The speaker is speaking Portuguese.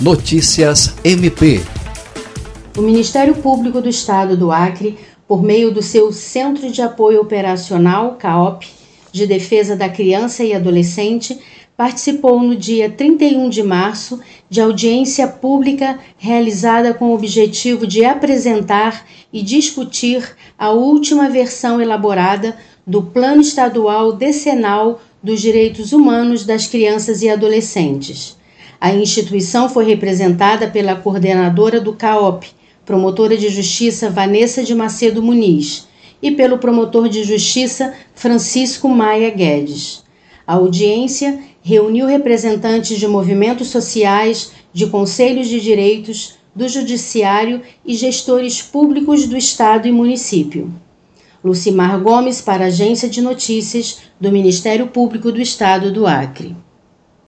Notícias MP. O Ministério Público do Estado do Acre, por meio do seu Centro de Apoio Operacional, CAOP, de Defesa da Criança e Adolescente, participou no dia 31 de março de audiência pública realizada com o objetivo de apresentar e discutir a última versão elaborada do Plano Estadual Decenal dos Direitos Humanos das Crianças e Adolescentes. A instituição foi representada pela coordenadora do CAOP, promotora de justiça Vanessa de Macedo Muniz, e pelo promotor de justiça Francisco Maia Guedes. A audiência reuniu representantes de movimentos sociais, de conselhos de direitos, do judiciário e gestores públicos do estado e município. Lucimar Gomes para a Agência de Notícias do Ministério Público do Estado do Acre.